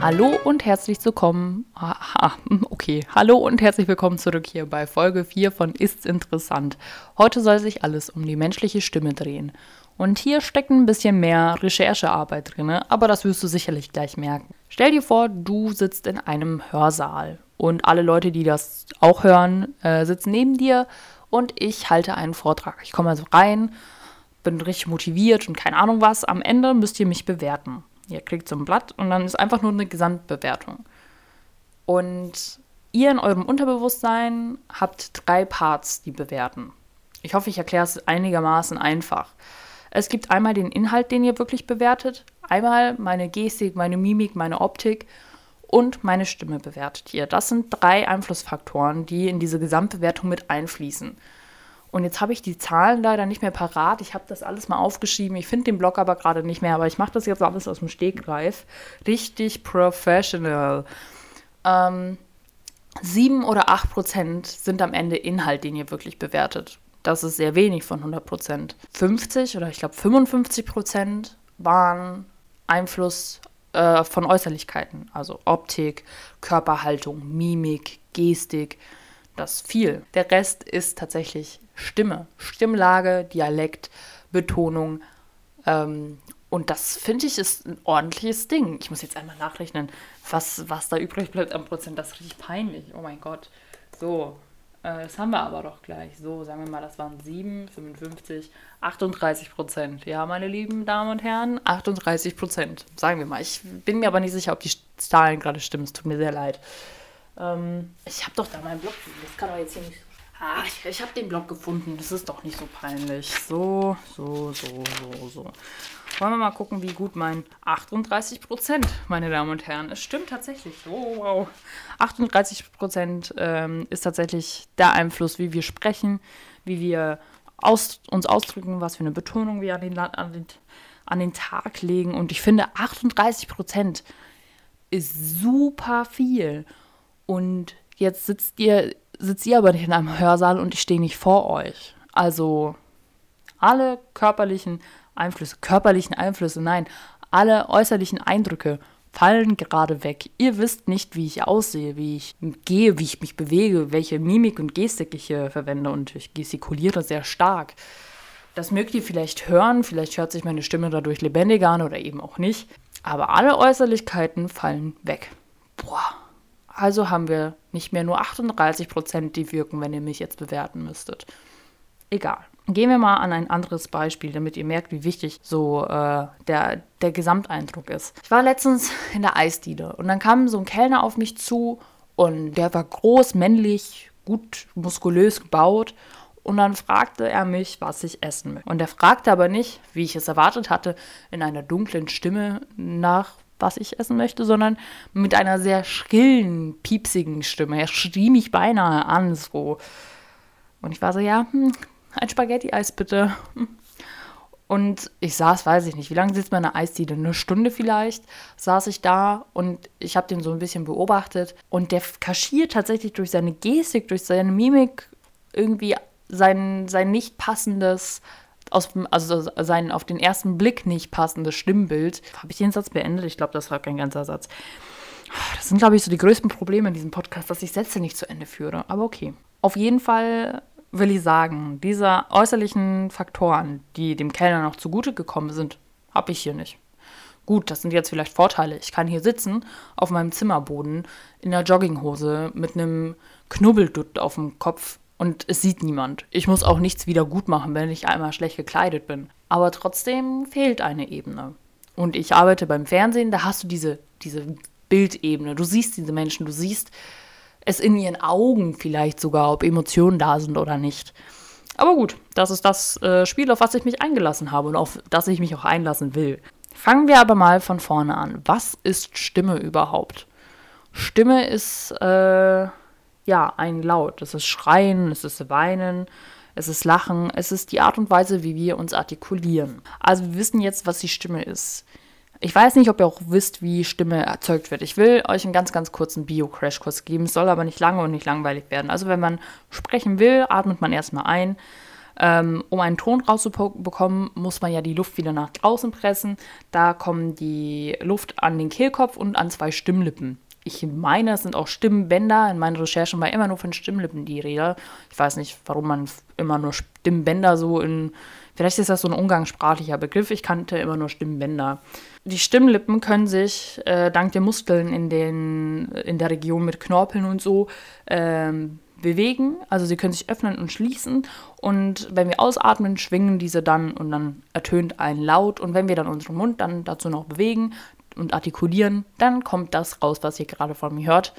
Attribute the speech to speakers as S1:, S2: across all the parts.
S1: Hallo und herzlich willkommen. Aha, okay, hallo und herzlich willkommen zurück hier bei Folge 4 von Ist's interessant. Heute soll sich alles um die menschliche Stimme drehen. Und hier steckt ein bisschen mehr Recherchearbeit drin, aber das wirst du sicherlich gleich merken. Stell dir vor, du sitzt in einem Hörsaal und alle Leute, die das auch hören, äh, sitzen neben dir und ich halte einen Vortrag. Ich komme also rein, bin richtig motiviert und keine Ahnung was. Am Ende müsst ihr mich bewerten. Ihr kriegt so ein Blatt und dann ist einfach nur eine Gesamtbewertung. Und ihr in eurem Unterbewusstsein habt drei Parts, die bewerten. Ich hoffe, ich erkläre es einigermaßen einfach. Es gibt einmal den Inhalt, den ihr wirklich bewertet, einmal meine Gestik, meine Mimik, meine Optik und meine Stimme bewertet ihr. Das sind drei Einflussfaktoren, die in diese Gesamtbewertung mit einfließen. Und jetzt habe ich die Zahlen leider nicht mehr parat. Ich habe das alles mal aufgeschrieben. Ich finde den Blog aber gerade nicht mehr, aber ich mache das jetzt alles aus dem Stegreif. Richtig professional. Ähm, 7 oder 8 Prozent sind am Ende Inhalt, den ihr wirklich bewertet. Das ist sehr wenig von 100 Prozent. 50 oder ich glaube 55 Prozent waren Einfluss äh, von Äußerlichkeiten, also Optik, Körperhaltung, Mimik, Gestik. Das viel. Der Rest ist tatsächlich Stimme, Stimmlage, Dialekt, Betonung. Ähm, und das finde ich ist ein ordentliches Ding. Ich muss jetzt einmal nachrechnen, was, was da übrig bleibt am Prozent. Das ist richtig peinlich. Oh mein Gott. So, äh, das haben wir aber doch gleich. So, sagen wir mal, das waren 7, 55, 38 Prozent. Ja, meine lieben Damen und Herren, 38 Prozent. Sagen wir mal. Ich bin mir aber nicht sicher, ob die Zahlen gerade stimmen. Es tut mir sehr leid. Ähm, ich habe doch da meinen Blog. Das kann doch jetzt hier nicht. Ah, ich, ich habe den Blog gefunden. Das ist doch nicht so peinlich. So, so, so, so, so. Wollen wir mal gucken, wie gut mein 38 Prozent, meine Damen und Herren. Es stimmt tatsächlich. Oh, wow. 38 Prozent ähm, ist tatsächlich der Einfluss, wie wir sprechen, wie wir aus, uns ausdrücken, was für eine Betonung wir an den, an den, an den Tag legen. Und ich finde, 38 Prozent ist super viel. Und jetzt sitzt ihr sitzt ihr aber nicht in einem Hörsaal und ich stehe nicht vor euch. Also alle körperlichen Einflüsse, körperlichen Einflüsse, nein, alle äußerlichen Eindrücke fallen gerade weg. Ihr wisst nicht, wie ich aussehe, wie ich gehe, wie ich mich bewege, welche Mimik und Gestik ich hier verwende und ich gestikuliere sehr stark. Das mögt ihr vielleicht hören, vielleicht hört sich meine Stimme dadurch lebendiger an oder eben auch nicht. Aber alle Äußerlichkeiten fallen weg. Boah, also haben wir nicht mehr nur 38 Prozent, die wirken, wenn ihr mich jetzt bewerten müsstet. Egal. Gehen wir mal an ein anderes Beispiel, damit ihr merkt, wie wichtig so äh, der, der Gesamteindruck ist. Ich war letztens in der Eisdiele und dann kam so ein Kellner auf mich zu und der war groß, männlich, gut muskulös gebaut und dann fragte er mich, was ich essen möchte. Und er fragte aber nicht, wie ich es erwartet hatte, in einer dunklen Stimme nach, was ich essen möchte, sondern mit einer sehr schrillen, piepsigen Stimme. Er schrie mich beinahe an, so. Und ich war so, ja, hm, ein Spaghetti-Eis bitte. Und ich saß, weiß ich nicht, wie lange sitzt man in der Eisdiele? Eine Stunde vielleicht saß ich da und ich habe den so ein bisschen beobachtet. Und der kaschiert tatsächlich durch seine Gestik, durch seine Mimik irgendwie sein, sein nicht passendes aus, also sein auf den ersten Blick nicht passendes Stimmbild. Habe ich den Satz beendet? Ich glaube, das war kein ganzer Satz. Das sind, glaube ich, so die größten Probleme in diesem Podcast, dass ich Sätze nicht zu Ende führe. Aber okay. Auf jeden Fall will ich sagen, diese äußerlichen Faktoren, die dem Kellner noch zugute gekommen sind, habe ich hier nicht. Gut, das sind jetzt vielleicht Vorteile. Ich kann hier sitzen auf meinem Zimmerboden in der Jogginghose mit einem Knubbeldutt auf dem Kopf und es sieht niemand. Ich muss auch nichts wieder gut machen, wenn ich einmal schlecht gekleidet bin. Aber trotzdem fehlt eine Ebene. Und ich arbeite beim Fernsehen, da hast du diese, diese Bildebene. Du siehst diese Menschen, du siehst es in ihren Augen vielleicht sogar, ob Emotionen da sind oder nicht. Aber gut, das ist das äh, Spiel, auf was ich mich eingelassen habe und auf das ich mich auch einlassen will. Fangen wir aber mal von vorne an. Was ist Stimme überhaupt? Stimme ist äh, ja, ein Laut. Es ist Schreien, es ist Weinen, es ist Lachen, es ist die Art und Weise, wie wir uns artikulieren. Also wir wissen jetzt, was die Stimme ist. Ich weiß nicht, ob ihr auch wisst, wie Stimme erzeugt wird. Ich will euch einen ganz, ganz kurzen Bio-Crash-Kurs geben. Es soll aber nicht lange und nicht langweilig werden. Also wenn man sprechen will, atmet man erstmal ein. Ähm, um einen Ton rauszubekommen, muss man ja die Luft wieder nach draußen pressen. Da kommen die Luft an den Kehlkopf und an zwei Stimmlippen. Ich meine, es sind auch Stimmbänder. In meinen Recherchen war immer nur von Stimmlippen die Rede. Ich weiß nicht, warum man immer nur Stimmbänder so in. Vielleicht ist das so ein umgangssprachlicher Begriff. Ich kannte immer nur Stimmbänder. Die Stimmlippen können sich äh, dank der Muskeln in, den, in der Region mit Knorpeln und so ähm, bewegen. Also sie können sich öffnen und schließen. Und wenn wir ausatmen, schwingen diese dann und dann ertönt ein Laut. Und wenn wir dann unseren Mund dann dazu noch bewegen und artikulieren, dann kommt das raus, was ihr gerade von mir hört.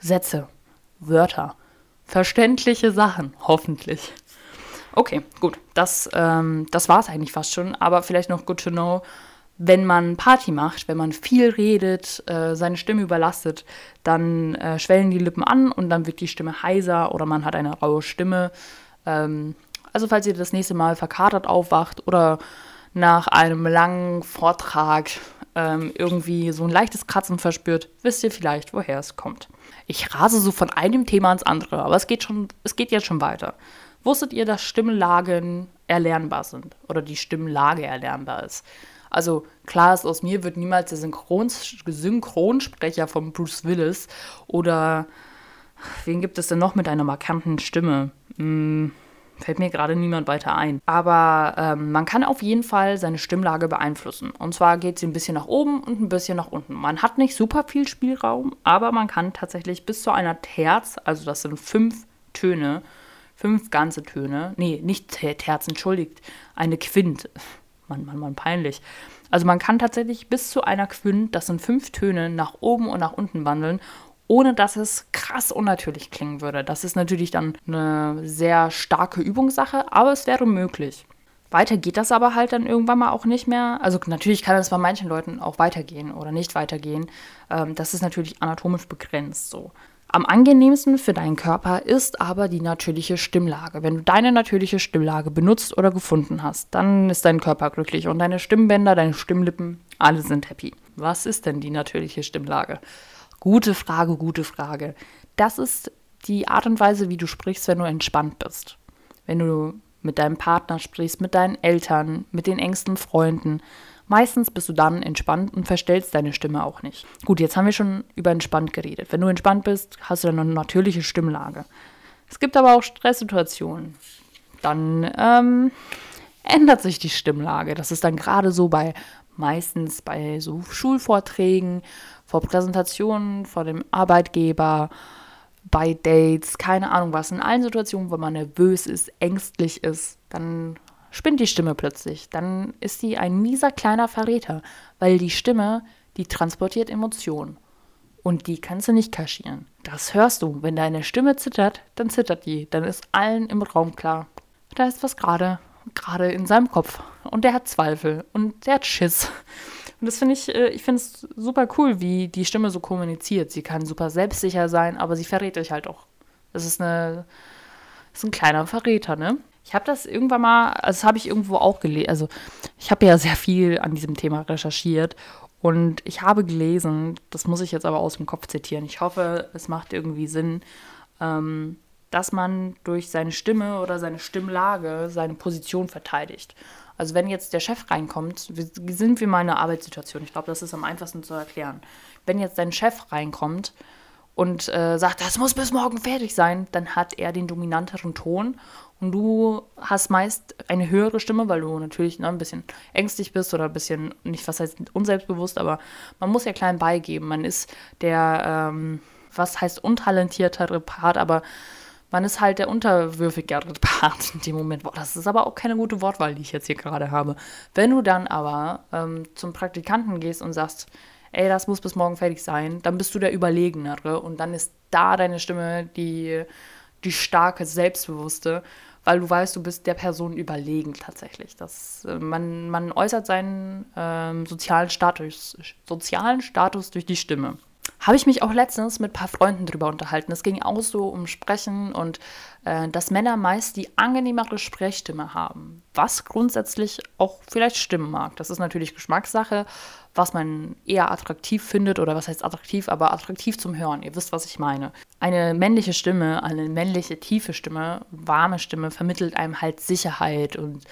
S1: Sätze, Wörter, verständliche Sachen, hoffentlich. Okay, gut, das, ähm, das war es eigentlich fast schon. Aber vielleicht noch good to know, wenn man Party macht, wenn man viel redet, äh, seine Stimme überlastet, dann äh, schwellen die Lippen an und dann wird die Stimme heiser oder man hat eine raue Stimme. Ähm, also falls ihr das nächste Mal verkatert aufwacht oder nach einem langen Vortrag ähm, irgendwie so ein leichtes Kratzen verspürt, wisst ihr vielleicht, woher es kommt. Ich rase so von einem Thema ins andere, aber es geht schon, es geht jetzt schon weiter. Wusstet ihr, dass Stimmlagen erlernbar sind oder die Stimmlage erlernbar ist? Also klar ist, aus mir wird niemals der Synchrons Synchronsprecher von Bruce Willis oder wen gibt es denn noch mit einer markanten Stimme? Hm, fällt mir gerade niemand weiter ein. Aber ähm, man kann auf jeden Fall seine Stimmlage beeinflussen. Und zwar geht sie ein bisschen nach oben und ein bisschen nach unten. Man hat nicht super viel Spielraum, aber man kann tatsächlich bis zu einer Terz, also das sind fünf Töne, fünf ganze Töne, nee, nicht Terz, entschuldigt, eine Quint Mann, Mann, Mann, peinlich. Also man kann tatsächlich bis zu einer Quint, das sind fünf Töne, nach oben und nach unten wandeln, ohne dass es krass unnatürlich klingen würde. Das ist natürlich dann eine sehr starke Übungssache, aber es wäre möglich. Weiter geht das aber halt dann irgendwann mal auch nicht mehr. Also natürlich kann es bei manchen Leuten auch weitergehen oder nicht weitergehen. Ähm, das ist natürlich anatomisch begrenzt so. Am angenehmsten für deinen Körper ist aber die natürliche Stimmlage. Wenn du deine natürliche Stimmlage benutzt oder gefunden hast, dann ist dein Körper glücklich und deine Stimmbänder, deine Stimmlippen, alle sind happy. Was ist denn die natürliche Stimmlage? Gute Frage, gute Frage. Das ist die Art und Weise, wie du sprichst, wenn du entspannt bist. Wenn du mit deinem Partner sprichst, mit deinen Eltern, mit den engsten Freunden. Meistens bist du dann entspannt und verstellst deine Stimme auch nicht. Gut, jetzt haben wir schon über entspannt geredet. Wenn du entspannt bist, hast du dann eine natürliche Stimmlage. Es gibt aber auch Stresssituationen. Dann ähm, ändert sich die Stimmlage. Das ist dann gerade so bei meistens bei so Schulvorträgen, vor Präsentationen, vor dem Arbeitgeber, bei Dates, keine Ahnung was. In allen Situationen, wo man nervös ist, ängstlich ist, dann spinnt die Stimme plötzlich. Dann ist sie ein mieser kleiner Verräter, weil die Stimme, die transportiert Emotionen. Und die kannst du nicht kaschieren. Das hörst du. Wenn deine Stimme zittert, dann zittert die. Dann ist allen im Raum klar, da ist was gerade, gerade in seinem Kopf. Und der hat Zweifel und der hat Schiss. Und das finde ich, äh, ich finde es super cool, wie die Stimme so kommuniziert. Sie kann super selbstsicher sein, aber sie verrät dich halt auch. Das ist eine, das ist ein kleiner Verräter, ne? Ich habe das irgendwann mal, also das habe ich irgendwo auch gelesen. Also ich habe ja sehr viel an diesem Thema recherchiert und ich habe gelesen, das muss ich jetzt aber aus dem Kopf zitieren. Ich hoffe, es macht irgendwie Sinn, ähm, dass man durch seine Stimme oder seine Stimmlage seine Position verteidigt. Also wenn jetzt der Chef reinkommt, sind wir mal in einer Arbeitssituation. Ich glaube, das ist am einfachsten zu erklären. Wenn jetzt dein Chef reinkommt und äh, sagt, das muss bis morgen fertig sein, dann hat er den dominanteren Ton und du hast meist eine höhere Stimme, weil du natürlich ne, ein bisschen ängstlich bist oder ein bisschen, nicht was heißt unselbstbewusst, aber man muss ja klein beigeben. Man ist der, ähm, was heißt untalentiertere Part, aber man ist halt der unterwürfigere Part in dem Moment. Boah, das ist aber auch keine gute Wortwahl, die ich jetzt hier gerade habe. Wenn du dann aber ähm, zum Praktikanten gehst und sagst, ey, das muss bis morgen fertig sein, dann bist du der Überlegenere und dann ist da deine Stimme die, die starke, selbstbewusste, weil du weißt, du bist der Person überlegen tatsächlich. Das, äh, man, man äußert seinen ähm, sozialen, Status, sozialen Status durch die Stimme. Habe ich mich auch letztens mit ein paar Freunden drüber unterhalten. Es ging auch so um Sprechen und äh, dass Männer meist die angenehmere Sprechstimme haben. Was grundsätzlich auch vielleicht stimmen mag. Das ist natürlich Geschmackssache, was man eher attraktiv findet oder was heißt attraktiv, aber attraktiv zum Hören. Ihr wisst, was ich meine. Eine männliche Stimme, eine männliche tiefe Stimme, warme Stimme vermittelt einem halt Sicherheit und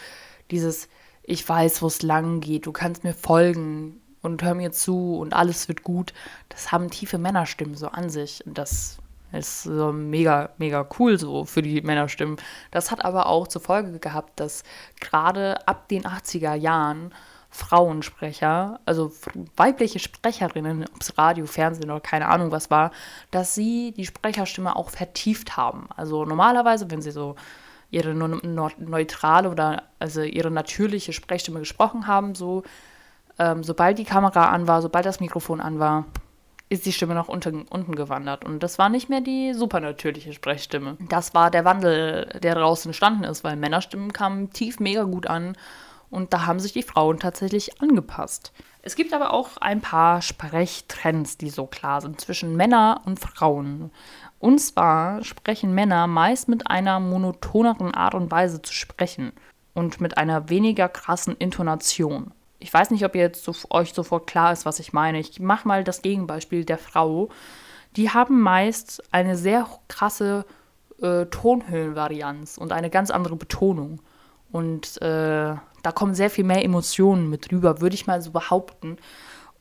S1: dieses ich weiß, wo es lang geht, du kannst mir folgen, und hör mir zu und alles wird gut. Das haben tiefe Männerstimmen so an sich. Das ist so mega, mega cool so für die Männerstimmen. Das hat aber auch zur Folge gehabt, dass gerade ab den 80er Jahren Frauensprecher, also weibliche Sprecherinnen, ob es Radio, Fernsehen oder keine Ahnung was war, dass sie die Sprecherstimme auch vertieft haben. Also normalerweise, wenn sie so ihre neutrale oder also ihre natürliche Sprechstimme gesprochen haben, so ähm, sobald die Kamera an war, sobald das Mikrofon an war, ist die Stimme nach unten, unten gewandert. Und das war nicht mehr die supernatürliche Sprechstimme. Das war der Wandel, der daraus entstanden ist, weil Männerstimmen kamen tief mega gut an und da haben sich die Frauen tatsächlich angepasst. Es gibt aber auch ein paar Sprechtrends, die so klar sind zwischen Männern und Frauen. Und zwar sprechen Männer meist mit einer monotoneren Art und Weise zu sprechen und mit einer weniger krassen Intonation ich weiß nicht, ob jetzt so, euch sofort klar ist, was ich meine. Ich mache mal das Gegenbeispiel der Frau. Die haben meist eine sehr krasse äh, Tonhöhenvarianz und eine ganz andere Betonung. Und äh, da kommen sehr viel mehr Emotionen mit rüber, würde ich mal so behaupten.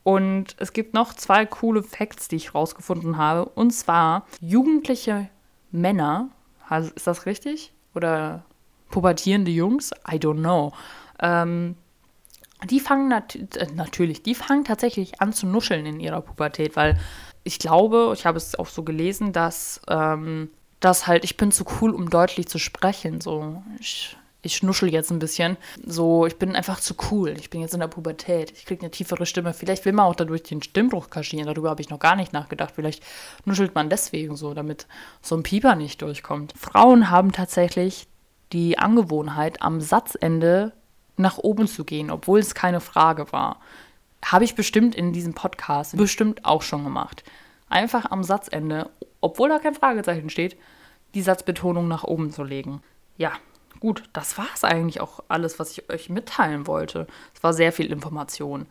S1: Und es gibt noch zwei coole Facts, die ich rausgefunden habe. Und zwar jugendliche Männer, also ist das richtig? Oder pubertierende Jungs? I don't know. Ähm, die fangen nat äh, natürlich, die fangen tatsächlich an zu nuscheln in ihrer Pubertät, weil ich glaube, ich habe es auch so gelesen, dass ähm, das halt, ich bin zu cool, um deutlich zu sprechen. So, ich, ich schnuschel jetzt ein bisschen. So, ich bin einfach zu cool. Ich bin jetzt in der Pubertät. Ich kriege eine tiefere Stimme. Vielleicht will man auch dadurch den Stimmbruch kaschieren. Darüber habe ich noch gar nicht nachgedacht. Vielleicht nuschelt man deswegen so, damit so ein Pieper nicht durchkommt. Frauen haben tatsächlich die Angewohnheit, am Satzende nach oben zu gehen, obwohl es keine Frage war. Habe ich bestimmt in diesem Podcast bestimmt auch schon gemacht. Einfach am Satzende, obwohl da kein Fragezeichen steht, die Satzbetonung nach oben zu legen. Ja, gut, das war es eigentlich auch alles, was ich euch mitteilen wollte. Es war sehr viel Information.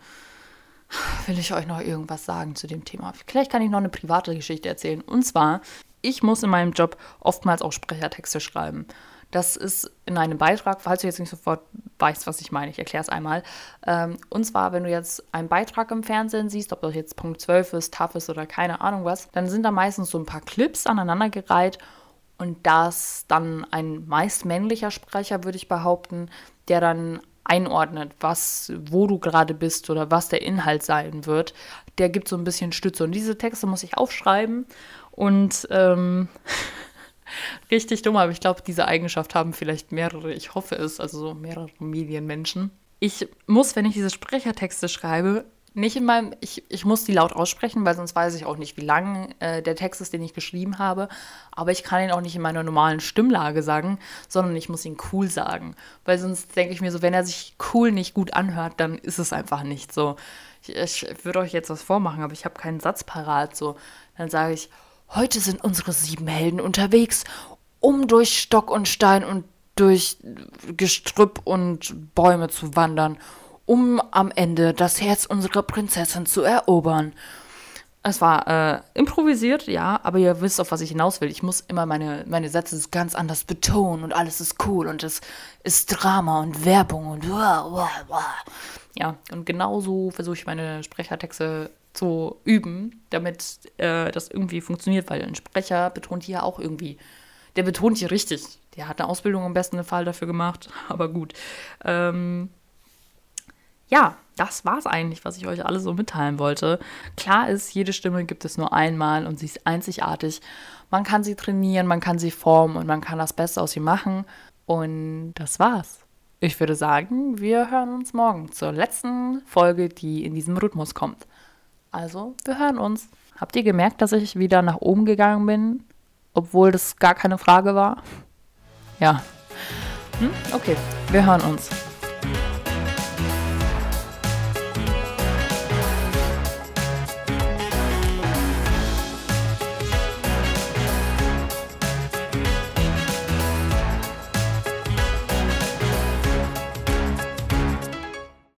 S1: Will ich euch noch irgendwas sagen zu dem Thema? Vielleicht kann ich noch eine private Geschichte erzählen. Und zwar, ich muss in meinem Job oftmals auch Sprechertexte schreiben. Das ist in einem Beitrag, falls du jetzt nicht sofort weißt, was ich meine, ich erkläre es einmal. Ähm, und zwar, wenn du jetzt einen Beitrag im Fernsehen siehst, ob das jetzt Punkt 12 ist, TAF ist oder keine Ahnung was, dann sind da meistens so ein paar Clips aneinandergereiht und das dann ein meist männlicher Sprecher, würde ich behaupten, der dann einordnet, was, wo du gerade bist oder was der Inhalt sein wird, der gibt so ein bisschen Stütze. Und diese Texte muss ich aufschreiben und ähm, Richtig dumm, aber ich glaube, diese Eigenschaft haben vielleicht mehrere, ich hoffe es, also so mehrere Medienmenschen. Ich muss, wenn ich diese Sprechertexte schreibe, nicht in meinem, ich, ich muss die laut aussprechen, weil sonst weiß ich auch nicht, wie lang äh, der Text ist, den ich geschrieben habe. Aber ich kann ihn auch nicht in meiner normalen Stimmlage sagen, sondern ich muss ihn cool sagen. Weil sonst denke ich mir so, wenn er sich cool nicht gut anhört, dann ist es einfach nicht so. Ich, ich würde euch jetzt was vormachen, aber ich habe keinen Satz parat. So. Dann sage ich, Heute sind unsere sieben Helden unterwegs, um durch Stock und Stein und durch Gestrüpp und Bäume zu wandern, um am Ende das Herz unserer Prinzessin zu erobern. Es war äh, improvisiert, ja, aber ihr wisst, auf was ich hinaus will. Ich muss immer meine, meine Sätze ganz anders betonen und alles ist cool und es ist Drama und Werbung und wah, wah, wah. ja, und genauso versuche ich meine Sprechertexte zu üben, damit äh, das irgendwie funktioniert, weil ein Sprecher betont hier auch irgendwie, der betont hier richtig. Der hat eine Ausbildung im besten Fall dafür gemacht, aber gut. Ähm, ja, das war es eigentlich, was ich euch alle so mitteilen wollte. Klar ist, jede Stimme gibt es nur einmal und sie ist einzigartig. Man kann sie trainieren, man kann sie formen und man kann das Beste aus ihr machen. Und das war's. Ich würde sagen, wir hören uns morgen zur letzten Folge, die in diesem Rhythmus kommt. Also, wir hören uns. Habt ihr gemerkt, dass ich wieder nach oben gegangen bin, obwohl das gar keine Frage war? Ja. Hm? Okay, wir hören uns.